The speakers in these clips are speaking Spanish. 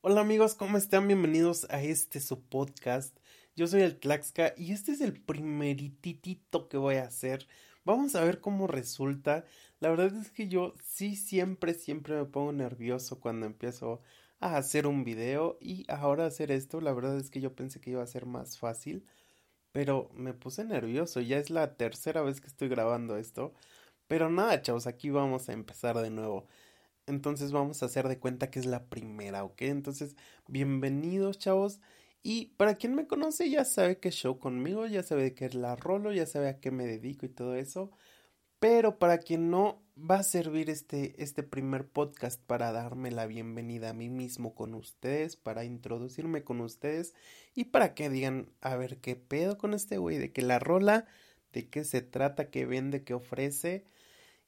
Hola amigos, ¿cómo están? Bienvenidos a este su podcast. Yo soy el Tlaxca y este es el primerititito que voy a hacer. Vamos a ver cómo resulta. La verdad es que yo sí siempre, siempre me pongo nervioso cuando empiezo a hacer un video y ahora hacer esto, la verdad es que yo pensé que iba a ser más fácil, pero me puse nervioso. Ya es la tercera vez que estoy grabando esto. Pero nada, chavos, aquí vamos a empezar de nuevo. Entonces vamos a hacer de cuenta que es la primera, ¿ok? Entonces, bienvenidos, chavos. Y para quien me conoce ya sabe que show conmigo, ya sabe que es la rolo, ya sabe a qué me dedico y todo eso. Pero para quien no, va a servir este, este primer podcast para darme la bienvenida a mí mismo con ustedes, para introducirme con ustedes y para que digan, a ver, ¿qué pedo con este güey? De que la rola, de qué se trata, qué vende, qué ofrece.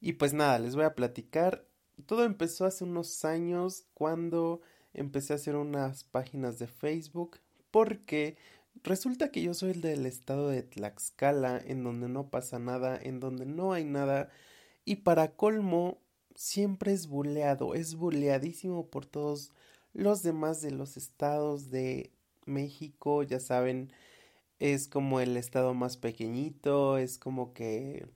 Y pues nada, les voy a platicar todo empezó hace unos años cuando empecé a hacer unas páginas de Facebook porque resulta que yo soy el del estado de Tlaxcala en donde no pasa nada, en donde no hay nada y para colmo siempre es buleado, es buleadísimo por todos los demás de los estados de México, ya saben, es como el estado más pequeñito, es como que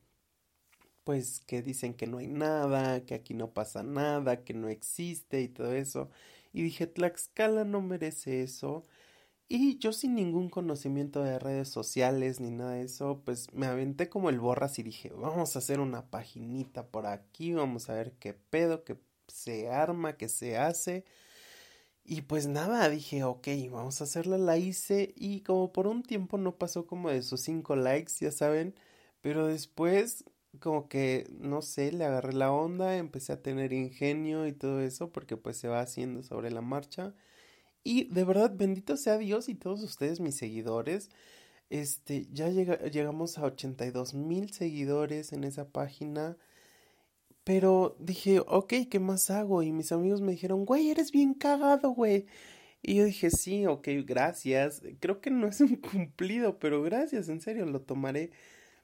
pues que dicen que no hay nada, que aquí no pasa nada, que no existe y todo eso. Y dije, Tlaxcala no merece eso. Y yo sin ningún conocimiento de redes sociales ni nada de eso, pues me aventé como el borras y dije, vamos a hacer una paginita por aquí, vamos a ver qué pedo, que se arma, que se hace. Y pues nada, dije, ok, vamos a hacerla, la hice y como por un tiempo no pasó como de esos cinco likes, ya saben, pero después como que, no sé, le agarré la onda, empecé a tener ingenio y todo eso, porque pues se va haciendo sobre la marcha. Y de verdad, bendito sea Dios y todos ustedes, mis seguidores. Este, ya llegamos a 82 mil seguidores en esa página. Pero dije, ok, ¿qué más hago? Y mis amigos me dijeron, güey, eres bien cagado, güey. Y yo dije, sí, ok, gracias. Creo que no es un cumplido, pero gracias, en serio, lo tomaré.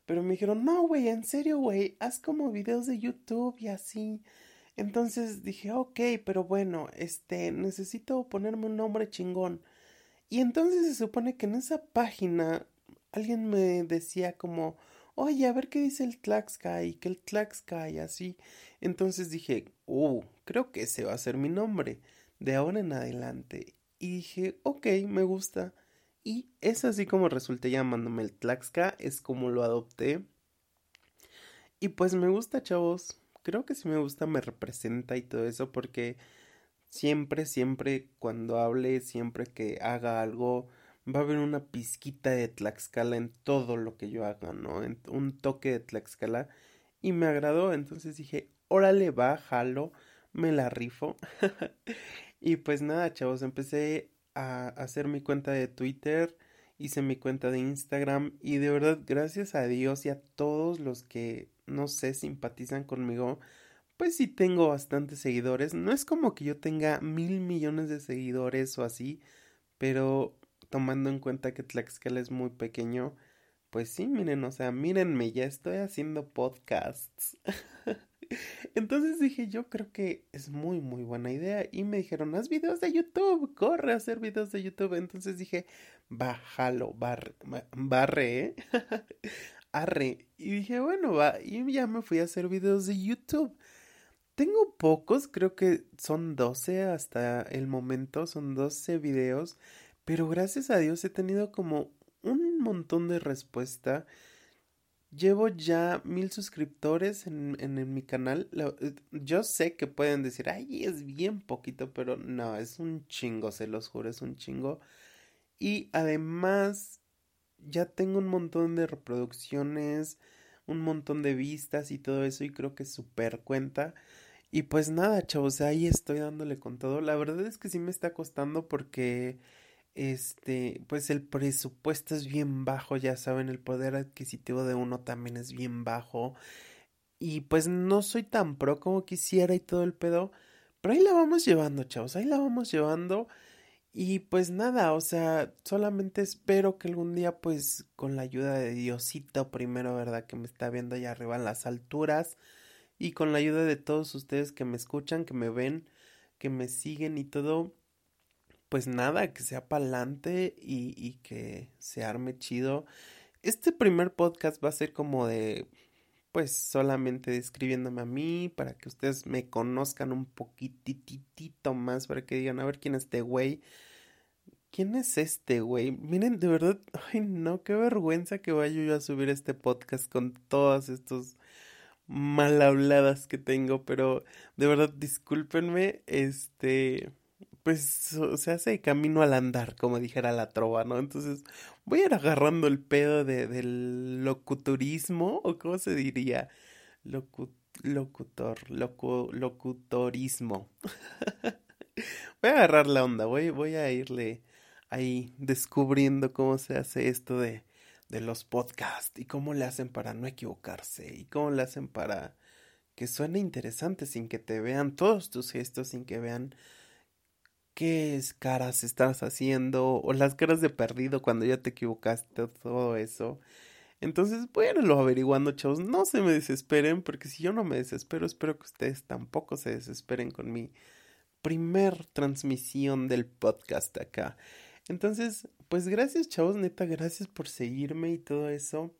Pero me dijeron, no, güey, en serio, güey, haz como videos de YouTube y así. Entonces dije, ok, pero bueno, este, necesito ponerme un nombre chingón. Y entonces se supone que en esa página alguien me decía como, oye, a ver qué dice el Tlaxca y que el Tlaxca y así. Entonces dije, uh, creo que ese va a ser mi nombre de ahora en adelante. Y dije, ok, me gusta. Y es así como resulté llamándome el Tlaxca, es como lo adopté. Y pues me gusta, chavos. Creo que si me gusta, me representa y todo eso, porque siempre, siempre, cuando hable, siempre que haga algo, va a haber una pizquita de Tlaxcala en todo lo que yo haga, ¿no? un toque de Tlaxcala. Y me agradó, entonces dije, órale, va, jalo, me la rifo. y pues nada, chavos, empecé a hacer mi cuenta de Twitter, hice mi cuenta de Instagram y de verdad gracias a Dios y a todos los que no sé simpatizan conmigo, pues sí tengo bastantes seguidores. No es como que yo tenga mil millones de seguidores o así, pero tomando en cuenta que Tlaxcala es muy pequeño, pues sí, miren, o sea, mírenme, ya estoy haciendo podcasts. Entonces dije, yo creo que es muy, muy buena idea. Y me dijeron, haz videos de YouTube, corre a hacer videos de YouTube. Entonces dije, bájalo, barre, barre, ¿eh? arre. Y dije, bueno, va. Y ya me fui a hacer videos de YouTube. Tengo pocos, creo que son 12 hasta el momento, son 12 videos. Pero gracias a Dios he tenido como un montón de respuesta. Llevo ya mil suscriptores en, en, mi canal. Yo sé que pueden decir, ay, es bien poquito, pero no, es un chingo, se los juro, es un chingo. Y además, ya tengo un montón de reproducciones, un montón de vistas y todo eso, y creo que super cuenta. Y pues nada, chavos, ahí estoy dándole con todo. La verdad es que sí me está costando porque este, pues el presupuesto es bien bajo, ya saben, el poder adquisitivo de uno también es bien bajo. Y pues no soy tan pro como quisiera y todo el pedo. Pero ahí la vamos llevando, chavos, ahí la vamos llevando. Y pues nada, o sea, solamente espero que algún día, pues, con la ayuda de Diosito primero, ¿verdad? Que me está viendo allá arriba en las alturas. Y con la ayuda de todos ustedes que me escuchan, que me ven, que me siguen y todo pues nada, que sea pa'lante y, y que se arme chido. Este primer podcast va a ser como de, pues solamente describiéndome a mí, para que ustedes me conozcan un poquititito más, para que digan, a ver quién es este güey. ¿Quién es este güey? Miren, de verdad, ay no, qué vergüenza que vaya yo a subir este podcast con todas estos mal habladas que tengo, pero de verdad discúlpenme, este, pues se hace camino al andar, como dijera la trova, ¿no? Entonces voy a ir agarrando el pedo de, del locuturismo, o cómo se diría, locutor, locutorismo. voy a agarrar la onda, voy, voy a irle ahí descubriendo cómo se hace esto de, de los podcasts y cómo le hacen para no equivocarse y cómo le hacen para que suene interesante sin que te vean todos tus gestos, sin que vean qué caras estás haciendo o las caras de perdido cuando ya te equivocaste, todo eso. Entonces, lo averiguando, chavos. No se me desesperen, porque si yo no me desespero, espero que ustedes tampoco se desesperen con mi primer transmisión del podcast acá. Entonces, pues gracias, chavos, neta, gracias por seguirme y todo eso.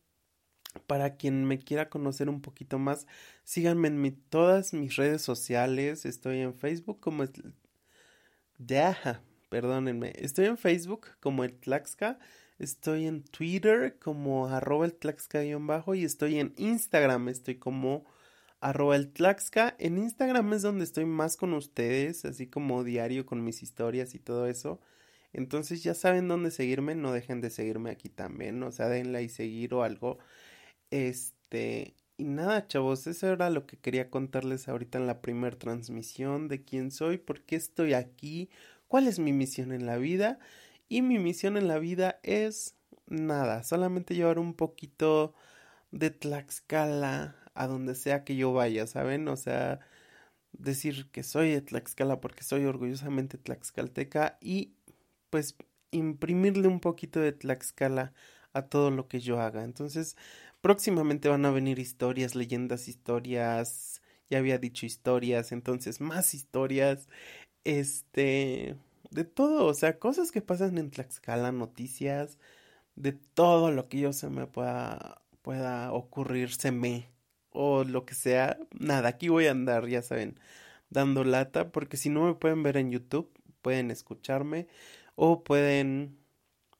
Para quien me quiera conocer un poquito más, síganme en todas mis redes sociales. Estoy en Facebook como ya, perdónenme. Estoy en Facebook como el Tlaxca. Estoy en Twitter como arroba el Tlaxca-bajo y estoy en Instagram. Estoy como arroba el Tlaxca. En Instagram es donde estoy más con ustedes, así como diario con mis historias y todo eso. Entonces ya saben dónde seguirme, no dejen de seguirme aquí también, o sea, denle y seguir o algo. Este, y nada, chavos, eso era lo que quería contarles ahorita en la primera transmisión de quién soy, por qué estoy aquí, cuál es mi misión en la vida. Y mi misión en la vida es nada, solamente llevar un poquito de Tlaxcala a donde sea que yo vaya, ¿saben? O sea, decir que soy de Tlaxcala porque soy orgullosamente tlaxcalteca y pues imprimirle un poquito de Tlaxcala a todo lo que yo haga. Entonces, próximamente van a venir historias, leyendas, historias, ya había dicho historias, entonces más historias, este, de todo, o sea, cosas que pasan en Tlaxcala, noticias, de todo lo que yo se me pueda, pueda ocurrírseme o lo que sea, nada, aquí voy a andar, ya saben, dando lata, porque si no me pueden ver en YouTube, pueden escucharme o pueden,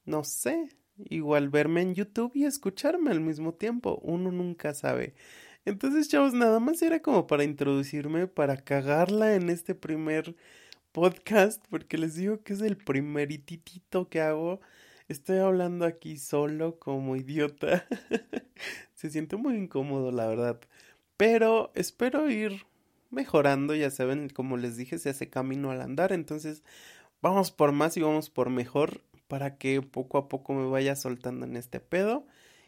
no sé, igual verme en YouTube y escucharme al mismo tiempo. Uno nunca sabe. Entonces, chavos, nada más era como para introducirme, para cagarla en este primer podcast, porque les digo que es el primerititito que hago. Estoy hablando aquí solo como idiota. Se siente muy incómodo, la verdad. Pero espero ir mejorando, ya saben, como les dije, se hace camino al andar. Entonces, vamos por más y vamos por mejor para que poco a poco me vaya soltando en este pedo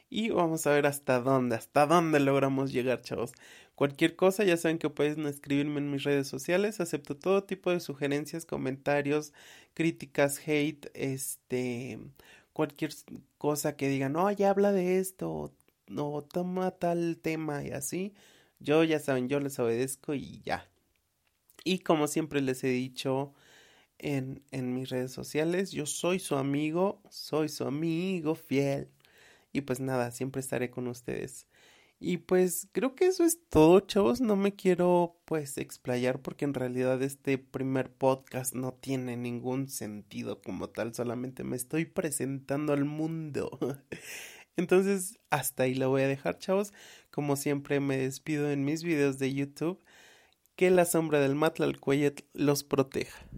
y vamos a ver hasta dónde, hasta dónde logramos llegar, chavos. Cualquier cosa, ya saben que pueden escribirme en mis redes sociales, acepto todo tipo de sugerencias, comentarios, críticas, hate, este, cualquier cosa que digan, no, ya habla de esto, no, toma tal tema y así. Yo ya saben, yo les obedezco y ya. Y como siempre les he dicho, en, en mis redes sociales. Yo soy su amigo, soy su amigo fiel. Y pues nada, siempre estaré con ustedes. Y pues creo que eso es todo, chavos. No me quiero pues explayar porque en realidad este primer podcast no tiene ningún sentido como tal. Solamente me estoy presentando al mundo. Entonces, hasta ahí lo voy a dejar, chavos. Como siempre me despido en mis videos de YouTube. Que la sombra del Matlalcuellet los proteja.